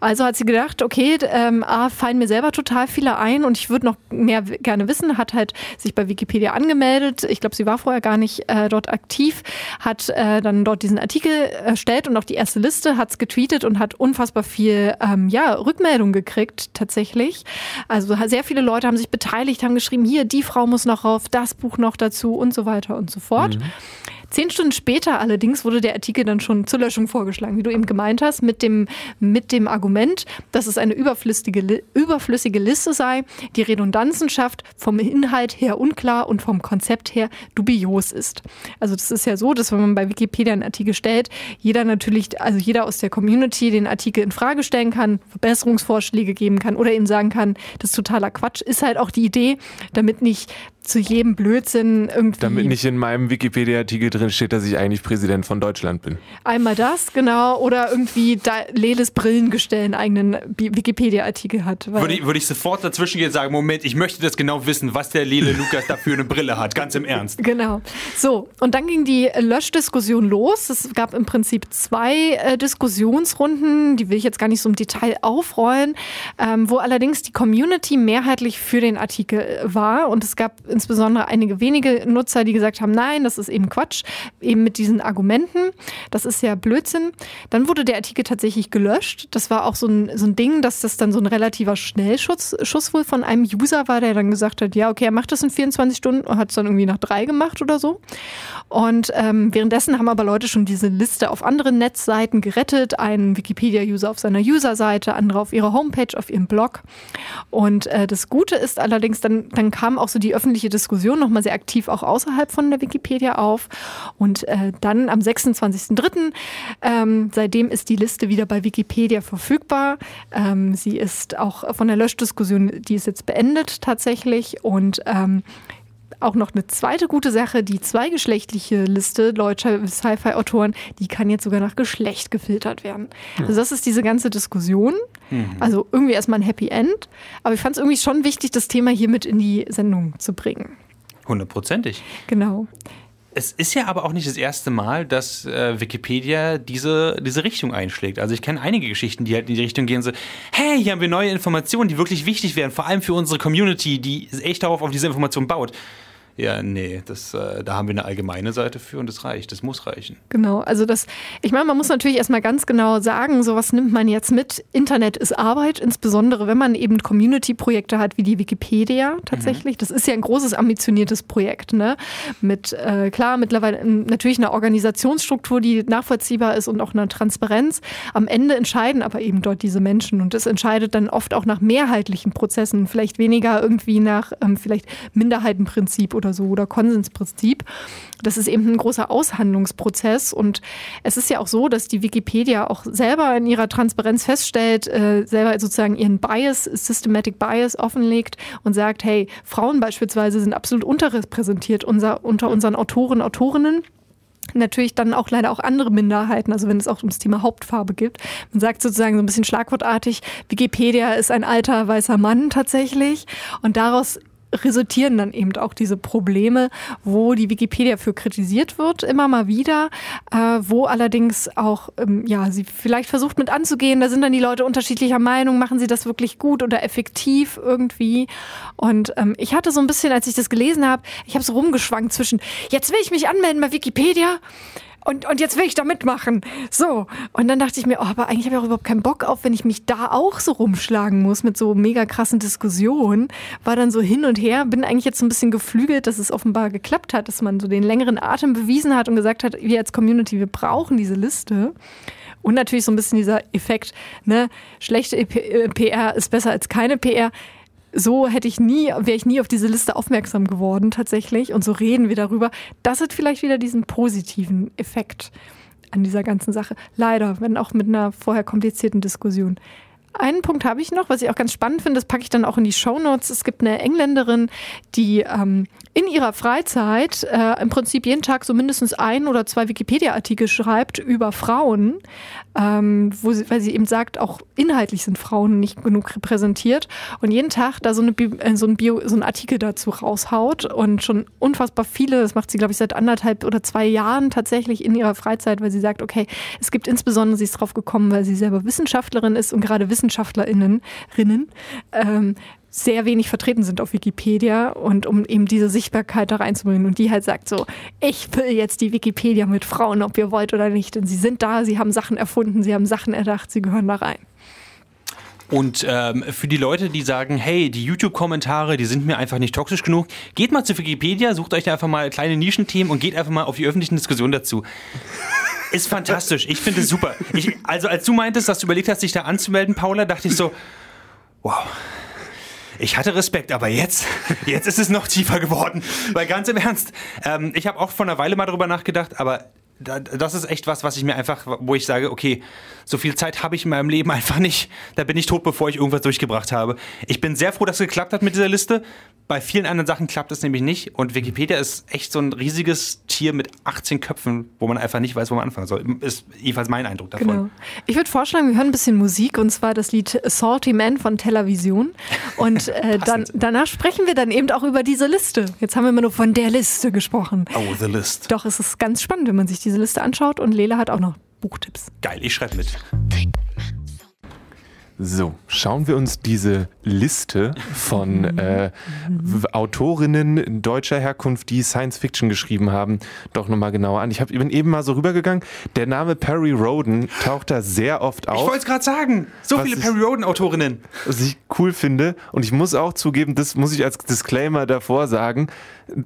Also hat sie gedacht, okay, ähm, A, fallen mir selber total viele ein und ich würde noch mehr gerne wissen, hat halt sich bei Wikipedia angemeldet. Ich glaube, sie war vorher gar nicht äh, dort aktiv, hat äh, dann dort diesen Artikel erstellt und auch die erste Liste, hat es getweetet und hat unfassbar viel ähm, ja, Rückmeldung gekriegt tatsächlich. Also sehr viele Leute haben sich beteiligt, haben geschrieben, hier, die Frau muss noch rauf, das Buch noch dazu und so weiter und so fort. Mhm. Zehn Stunden später allerdings wurde der Artikel dann schon zur Löschung vorgeschlagen, wie du eben gemeint hast, mit dem, mit dem Argument, dass es eine überflüssige, überflüssige Liste sei, die Redundanzen schafft, vom Inhalt her unklar und vom Konzept her dubios ist. Also das ist ja so, dass wenn man bei Wikipedia einen Artikel stellt, jeder natürlich, also jeder aus der Community den Artikel in Frage stellen kann, Verbesserungsvorschläge geben kann oder eben sagen kann, das ist totaler Quatsch, ist halt auch die Idee, damit nicht zu jedem Blödsinn irgendwie. Damit nicht in meinem Wikipedia-Artikel drin steht, dass ich eigentlich Präsident von Deutschland bin. Einmal das, genau. Oder irgendwie da Leles Brillengestell einen eigenen Wikipedia-Artikel hat. Würde ich, würde ich sofort dazwischen gehen und sagen, Moment, ich möchte das genau wissen, was der Lele Lukas da für eine Brille hat. Ganz im Ernst. Genau. So, und dann ging die Löschdiskussion los. Es gab im Prinzip zwei äh, Diskussionsrunden, die will ich jetzt gar nicht so im Detail aufrollen, ähm, wo allerdings die Community mehrheitlich für den Artikel war. Und es gab insbesondere einige wenige Nutzer, die gesagt haben, nein, das ist eben Quatsch, eben mit diesen Argumenten, das ist ja Blödsinn. Dann wurde der Artikel tatsächlich gelöscht. Das war auch so ein, so ein Ding, dass das dann so ein relativer Schnellschuss Schuss wohl von einem User war, der dann gesagt hat, ja, okay, er macht das in 24 Stunden und hat es dann irgendwie nach drei gemacht oder so. Und ähm, währenddessen haben aber Leute schon diese Liste auf anderen Netzseiten gerettet. Ein Wikipedia-User auf seiner User-Seite, andere auf ihrer Homepage, auf ihrem Blog. Und äh, das Gute ist allerdings, dann, dann kam auch so die öffentliche öffentliche Diskussion nochmal sehr aktiv auch außerhalb von der Wikipedia auf. Und äh, dann am 26.03. Ähm, seitdem ist die Liste wieder bei Wikipedia verfügbar. Ähm, sie ist auch von der Löschdiskussion, die ist jetzt beendet tatsächlich. Und ähm, auch noch eine zweite gute Sache, die zweigeschlechtliche Liste deutscher Sci-Fi-Autoren, die kann jetzt sogar nach Geschlecht gefiltert werden. Also das ist diese ganze Diskussion. Mhm. Also irgendwie erstmal ein Happy End. Aber ich fand es irgendwie schon wichtig, das Thema hier mit in die Sendung zu bringen. Hundertprozentig. Genau. Es ist ja aber auch nicht das erste Mal, dass äh, Wikipedia diese, diese Richtung einschlägt. Also ich kenne einige Geschichten, die halt in die Richtung gehen, so, hey, hier haben wir neue Informationen, die wirklich wichtig wären, vor allem für unsere Community, die echt darauf auf diese Information baut. Ja, nee, das, äh, da haben wir eine allgemeine Seite für und das reicht, das muss reichen. Genau, also das, ich meine, man muss natürlich erstmal ganz genau sagen, so was nimmt man jetzt mit. Internet ist Arbeit, insbesondere wenn man eben Community-Projekte hat wie die Wikipedia tatsächlich. Mhm. Das ist ja ein großes, ambitioniertes Projekt, ne? Mit, äh, klar, mittlerweile natürlich einer Organisationsstruktur, die nachvollziehbar ist und auch einer Transparenz. Am Ende entscheiden aber eben dort diese Menschen und das entscheidet dann oft auch nach mehrheitlichen Prozessen, vielleicht weniger irgendwie nach ähm, vielleicht Minderheitenprinzip oder oder so oder Konsensprinzip. Das ist eben ein großer Aushandlungsprozess und es ist ja auch so, dass die Wikipedia auch selber in ihrer Transparenz feststellt, äh, selber sozusagen ihren Bias, Systematic Bias offenlegt und sagt, hey, Frauen beispielsweise sind absolut unterrepräsentiert unser, unter unseren Autoren, Autorinnen natürlich dann auch leider auch andere Minderheiten, also wenn es auch ums Thema Hauptfarbe gibt. Man sagt sozusagen so ein bisschen schlagwortartig, Wikipedia ist ein alter weißer Mann tatsächlich und daraus resultieren dann eben auch diese Probleme, wo die Wikipedia für kritisiert wird, immer mal wieder, äh, wo allerdings auch, ähm, ja, sie vielleicht versucht mit anzugehen, da sind dann die Leute unterschiedlicher Meinung, machen sie das wirklich gut oder effektiv irgendwie. Und ähm, ich hatte so ein bisschen, als ich das gelesen habe, ich habe so rumgeschwankt zwischen, jetzt will ich mich anmelden bei Wikipedia und, und jetzt will ich da mitmachen. So. Und dann dachte ich mir, oh, aber eigentlich habe ich auch überhaupt keinen Bock auf, wenn ich mich da auch so rumschlagen muss mit so mega krassen Diskussionen. War dann so hin und her, bin eigentlich jetzt so ein bisschen geflügelt, dass es offenbar geklappt hat, dass man so den längeren Atem bewiesen hat und gesagt hat, wir als Community, wir brauchen diese Liste. Und natürlich so ein bisschen dieser Effekt, ne, schlechte PR ist besser als keine PR so hätte ich nie, wäre ich nie auf diese Liste aufmerksam geworden tatsächlich. Und so reden wir darüber. Das hat vielleicht wieder diesen positiven Effekt an dieser ganzen Sache. Leider, wenn auch mit einer vorher komplizierten Diskussion. Einen Punkt habe ich noch, was ich auch ganz spannend finde, das packe ich dann auch in die Show Notes. Es gibt eine Engländerin, die ähm, in ihrer Freizeit äh, im Prinzip jeden Tag so mindestens ein oder zwei Wikipedia-Artikel schreibt über Frauen, ähm, wo sie, weil sie eben sagt, auch inhaltlich sind Frauen nicht genug repräsentiert und jeden Tag da so, eine, äh, so, ein, Bio, so ein Artikel dazu raushaut und schon unfassbar viele, das macht sie glaube ich seit anderthalb oder zwei Jahren tatsächlich in ihrer Freizeit, weil sie sagt, okay, es gibt insbesondere, sie ist drauf gekommen, weil sie selber Wissenschaftlerin ist und gerade Wissenschaftlerin WissenschaftlerInnen Rinnen, ähm, sehr wenig vertreten sind auf Wikipedia und um eben diese Sichtbarkeit da reinzubringen. Und die halt sagt so, ich will jetzt die Wikipedia mit Frauen, ob ihr wollt oder nicht. Denn sie sind da, sie haben Sachen erfunden, sie haben Sachen erdacht, sie gehören da rein. Und ähm, für die Leute, die sagen, hey, die YouTube-Kommentare, die sind mir einfach nicht toxisch genug, geht mal zu Wikipedia, sucht euch da einfach mal kleine Nischenthemen und geht einfach mal auf die öffentlichen Diskussionen dazu. Ist fantastisch. Ich finde es super. Ich, also als du meintest, dass du überlegt hast, dich da anzumelden, Paula, dachte ich so, wow. Ich hatte Respekt, aber jetzt, jetzt ist es noch tiefer geworden. Weil ganz im Ernst, ähm, ich habe auch vor einer Weile mal drüber nachgedacht, aber das ist echt was, was ich mir einfach, wo ich sage, okay, so viel Zeit habe ich in meinem Leben einfach nicht. Da bin ich tot, bevor ich irgendwas durchgebracht habe. Ich bin sehr froh, dass es geklappt hat mit dieser Liste. Bei vielen anderen Sachen klappt es nämlich nicht. Und Wikipedia ist echt so ein riesiges Tier mit 18 Köpfen, wo man einfach nicht weiß, wo man anfangen soll. Ist jedenfalls mein Eindruck davon. Genau. Ich würde vorschlagen, wir hören ein bisschen Musik und zwar das Lied Salty Man von Television. Und äh, dann, danach sprechen wir dann eben auch über diese Liste. Jetzt haben wir immer nur von der Liste gesprochen. Oh, the list. Doch, es ist ganz spannend, wenn man sich diese Liste anschaut und Lela hat auch noch Buchtipps. Geil, ich schreibe mit. So, schauen wir uns diese Liste von äh, Autorinnen deutscher Herkunft, die Science Fiction geschrieben haben, doch nochmal genauer an. Ich hab, bin eben mal so rübergegangen. Der Name Perry Roden taucht da sehr oft auf. Ich wollte es gerade sagen. So viele Perry Roden-Autorinnen. Was ich cool finde. Und ich muss auch zugeben, das muss ich als Disclaimer davor sagen.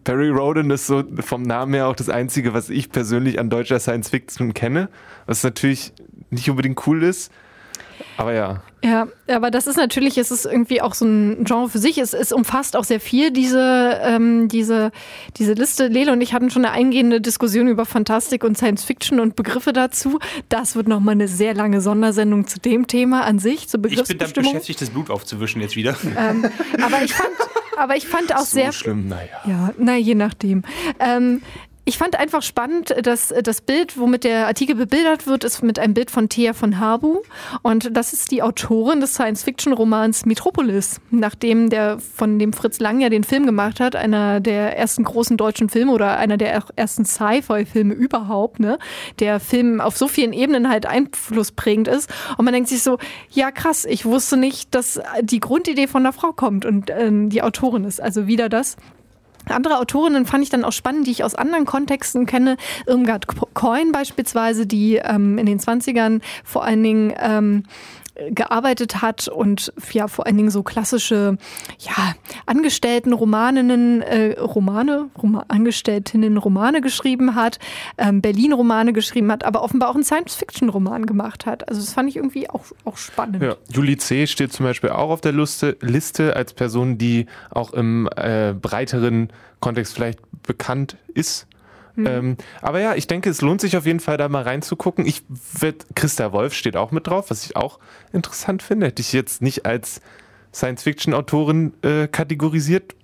Perry Roden ist so vom Namen her auch das Einzige, was ich persönlich an deutscher Science Fiction kenne. Was natürlich nicht unbedingt cool ist. Aber ja. Ja, aber das ist natürlich, es ist irgendwie auch so ein Genre für sich. Es, es umfasst auch sehr viel, diese, ähm, diese, diese Liste. Lele und ich hatten schon eine eingehende Diskussion über Fantastik und Science Fiction und Begriffe dazu. Das wird nochmal eine sehr lange Sondersendung zu dem Thema an sich, zur Begriffsbestimmung. Ich bin damit beschäftigt, das Blut aufzuwischen jetzt wieder. Ähm, aber ich fand, aber ich fand auch so sehr. schlimm, naja. Ja, na, je nachdem. Ähm, ich fand einfach spannend, dass das Bild, womit der Artikel bebildert wird, ist mit einem Bild von Thea von Habu. Und das ist die Autorin des Science-Fiction-Romans Metropolis, nachdem der von dem Fritz Lang ja den Film gemacht hat, einer der ersten großen deutschen Filme oder einer der ersten Sci-Fi-Filme überhaupt, ne? Der Film auf so vielen Ebenen halt einflussprägend ist. Und man denkt sich so, ja krass, ich wusste nicht, dass die Grundidee von der Frau kommt und äh, die Autorin ist. Also wieder das, andere Autorinnen fand ich dann auch spannend, die ich aus anderen Kontexten kenne. Irmgard Coin beispielsweise, die ähm, in den 20ern vor allen Dingen ähm, gearbeitet hat und ja vor allen Dingen so klassische ja Angestellten Romaninnen äh, Romane Roma, Angestelltinnen Romane geschrieben hat ähm, Berlin Romane geschrieben hat aber offenbar auch einen Science Fiction Roman gemacht hat. Also das fand ich irgendwie auch auch spannend. Ja, Julie C. steht zum Beispiel auch auf der Liste, Liste als Person die auch im äh, breiteren Kontext vielleicht bekannt ist Mhm. Ähm, aber ja, ich denke, es lohnt sich auf jeden Fall da mal reinzugucken. Ich wird Christa Wolf steht auch mit drauf, was ich auch interessant finde. Hätte ich jetzt nicht als Science-Fiction-Autorin äh, kategorisiert,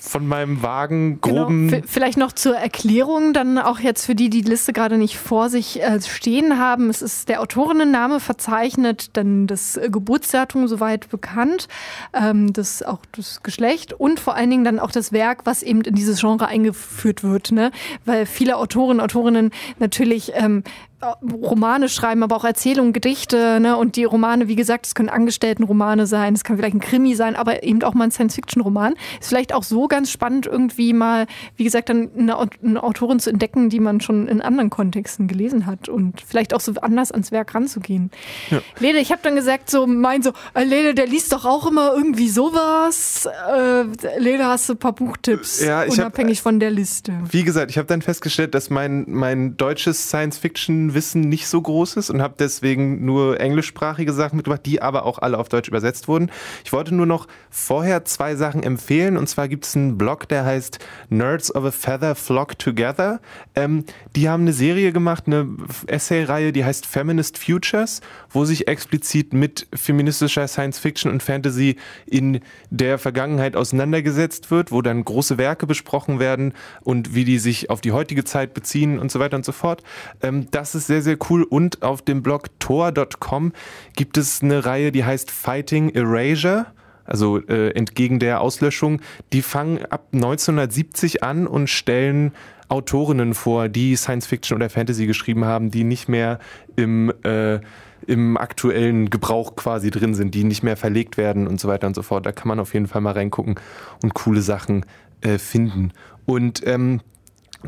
von meinem Wagen genau. groben. Genau. Vielleicht noch zur Erklärung, dann auch jetzt für die, die die Liste gerade nicht vor sich äh, stehen haben. Es ist der Autorinnenname verzeichnet, dann das Geburtsdatum soweit bekannt, ähm, das auch das Geschlecht und vor allen Dingen dann auch das Werk, was eben in dieses Genre eingeführt wird, ne? Weil viele Autorinnen, Autorinnen natürlich ähm, Romane schreiben, aber auch Erzählungen, Gedichte. Ne? Und die Romane, wie gesagt, es können Angestelltenromane sein, es kann vielleicht ein Krimi sein, aber eben auch mal ein Science-Fiction-Roman. Ist vielleicht auch so ganz spannend, irgendwie mal, wie gesagt, dann eine, eine, Autorin zu entdecken, die man schon in anderen Kontexten gelesen hat und vielleicht auch so anders ans Werk ranzugehen. Ja. Lede, ich habe dann gesagt, so mein so, äh, Lede, der liest doch auch immer irgendwie sowas. Äh, Lede, hast du ein paar Buchtipps, ja, unabhängig hab, von der Liste. Wie gesagt, ich habe dann festgestellt, dass mein, mein deutsches Science-Fiction Wissen nicht so groß ist und habe deswegen nur englischsprachige Sachen mitgebracht, die aber auch alle auf Deutsch übersetzt wurden. Ich wollte nur noch vorher zwei Sachen empfehlen und zwar gibt es einen Blog, der heißt Nerds of a Feather Flock Together. Ähm, die haben eine Serie gemacht, eine Essay-Reihe, die heißt Feminist Futures, wo sich explizit mit feministischer Science Fiction und Fantasy in der Vergangenheit auseinandergesetzt wird, wo dann große Werke besprochen werden und wie die sich auf die heutige Zeit beziehen und so weiter und so fort. Ähm, das ist sehr, sehr cool. Und auf dem Blog tor.com gibt es eine Reihe, die heißt Fighting Erasure also äh, entgegen der Auslöschung, die fangen ab 1970 an und stellen Autorinnen vor, die Science Fiction oder Fantasy geschrieben haben, die nicht mehr im, äh, im aktuellen Gebrauch quasi drin sind, die nicht mehr verlegt werden und so weiter und so fort. Da kann man auf jeden Fall mal reingucken und coole Sachen äh, finden. Und ähm,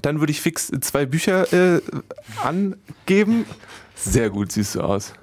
dann würde ich fix zwei Bücher äh, angeben. Sehr gut siehst du aus.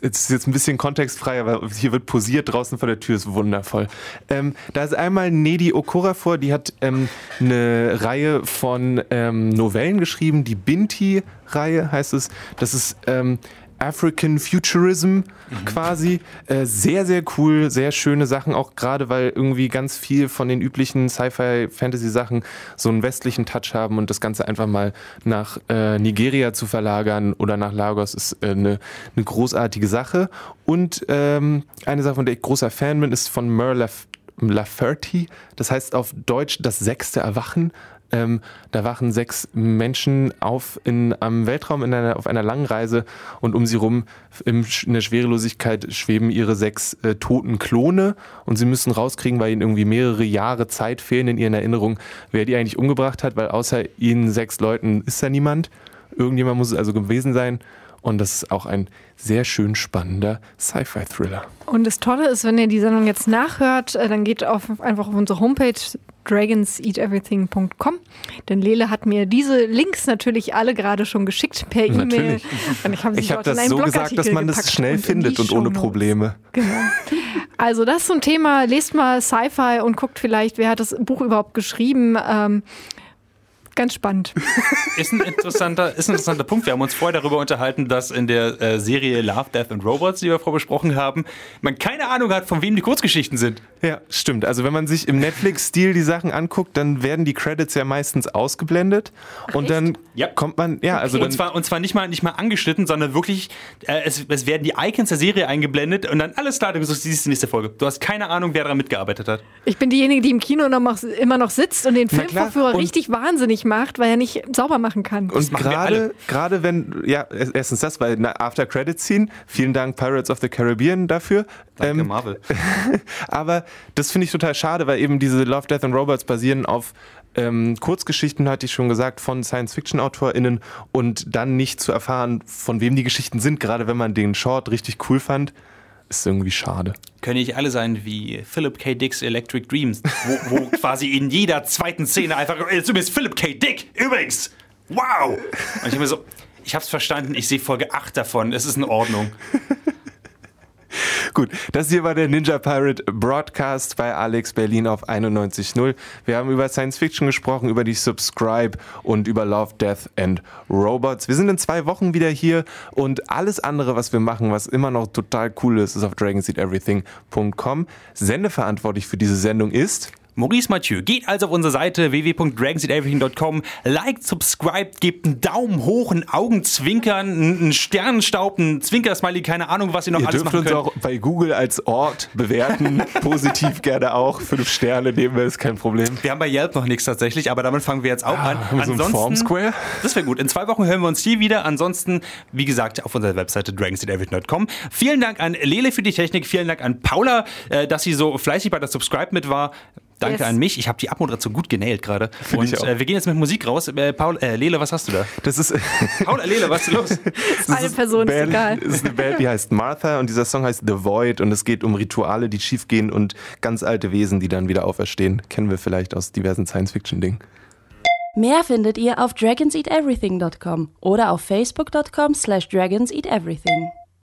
Es ist jetzt ein bisschen kontextfrei, aber hier wird posiert draußen vor der Tür, ist wundervoll. Ähm, da ist einmal Nedi Okorafor, die hat ähm, eine Reihe von ähm, Novellen geschrieben, die Binti-Reihe heißt es. Das ist ähm, African Futurism quasi. Äh, sehr, sehr cool, sehr schöne Sachen, auch gerade weil irgendwie ganz viel von den üblichen Sci-Fi-Fantasy-Sachen so einen westlichen Touch haben und das Ganze einfach mal nach äh, Nigeria zu verlagern oder nach Lagos ist äh, eine, eine großartige Sache. Und ähm, eine Sache, von der ich großer Fan bin, ist von Merle Laf Lafferty. Das heißt auf Deutsch das sechste Erwachen. Ähm, da wachen sechs Menschen auf in, am Weltraum in einer, auf einer langen Reise und um sie rum in der Schwerelosigkeit schweben ihre sechs äh, toten Klone und sie müssen rauskriegen, weil ihnen irgendwie mehrere Jahre Zeit fehlen in ihren Erinnerungen, wer die eigentlich umgebracht hat, weil außer ihnen sechs Leuten ist da niemand. Irgendjemand muss es also gewesen sein. Und das ist auch ein sehr schön spannender Sci-Fi-Thriller. Und das Tolle ist, wenn ihr die Sendung jetzt nachhört, äh, dann geht auf, einfach auf unsere Homepage dragonseateverything.com. Denn Lele hat mir diese Links natürlich alle gerade schon geschickt per E-Mail. Und ich habe habe das so gesagt, dass man das schnell findet und ohne. Probleme. Genau. Also das ist so ein Thema. Lest mal Sci-Fi und guckt vielleicht, wer hat das Buch überhaupt geschrieben. Ähm, ganz spannend. Ist ein, interessanter, ist ein interessanter Punkt. Wir haben uns vorher darüber unterhalten, dass in der äh, Serie Love, Death and Robots, die wir vorher besprochen haben, man keine Ahnung hat, von wem die Kurzgeschichten sind. Ja, stimmt. Also wenn man sich im Netflix-Stil die Sachen anguckt, dann werden die Credits ja meistens ausgeblendet und dann Ja. kommt man, ja, also Und dann, zwar, und zwar nicht, mal, nicht mal angeschnitten, sondern wirklich, äh, es, es werden die Icons der Serie eingeblendet und dann alles klar, du siehst die nächste Folge. Du hast keine Ahnung, wer daran mitgearbeitet hat. Ich bin diejenige, die im Kino noch, immer noch sitzt und den. Filmvorführer richtig wahnsinnig macht, weil er nicht sauber machen kann. und gerade, gerade wenn, ja, erstens das, weil After Credit Scene, vielen Dank Pirates of the Caribbean dafür. Danke, Ähm, Marvel. Aber das finde ich total schade, weil eben diese Love, Death and Robots basieren auf ähm, Kurzgeschichten, hatte ich schon gesagt, von Science-Fiction-AutorInnen und dann nicht zu erfahren, von wem die Geschichten sind, gerade wenn man den Short richtig cool fand, ist irgendwie schade. Können nicht alle sein wie Philip K. Dicks Electric Dreams, wo, wo quasi in jeder zweiten Szene einfach, "Ey, du bist Philip K. Dick, übrigens, wow. Und ich habe mir so, ich hab's verstanden, ich sehe Folge 8 davon, es ist in Ordnung. Gut, das hier war der Ninja Pirate Broadcast bei Alex Berlin auf 91.0. Wir haben über Science Fiction gesprochen, über die Subscribe und über Love, Death and Robots. Wir sind in zwei Wochen wieder hier und alles andere, was wir machen, was immer noch total cool ist, ist auf dragonseedeverything.com. Sendeverantwortlich für diese Sendung ist Maurice Mathieu. Geht also auf unsere Seite www.dragonseedeverything.com, liked, subscribed, gebt einen Daumen hoch, einen Augenzwinkern, einen Sternenstaub, einen Zwinkersmiley, keine Ahnung, was ihr noch Ihr alles dürft machen uns könnt. auch bei Google als Ort bewerten. Positiv gerne auch. Fünf Sterne nehmen wir, ist kein Problem. Wir haben bei Yelp noch nichts tatsächlich, aber damit fangen wir jetzt auch an. Ah, haben wir so einen Form Square? Das wäre gut. In zwei Wochen hören wir uns hier wieder. Ansonsten, wie gesagt, auf unserer Webseite dragonseedeverything.com. Vielen Dank an Lele für die Technik. Vielen Dank an Paula, äh, dass sie so fleißig bei der Subscribe mit war. Danke Yes. an mich. Ich habe die Abmoderation gut genäht gerade. ich Und auch. äh, wir gehen jetzt mit Musik raus. Äh, Paul, äh, Lele, was hast du da? Das ist, Paula, Lele, was ist los? Eine Person ist Band, egal. Das ist eine Band, die heißt Martha und dieser Song heißt The Void und es geht um Rituale, die schiefgehen und ganz alte Wesen, die dann wieder auferstehen. Kennen wir vielleicht aus diversen Science-Fiction-Dingen. Mehr findet ihr auf dragonseateverything.com oder auf facebook.com slash dragonseateverything.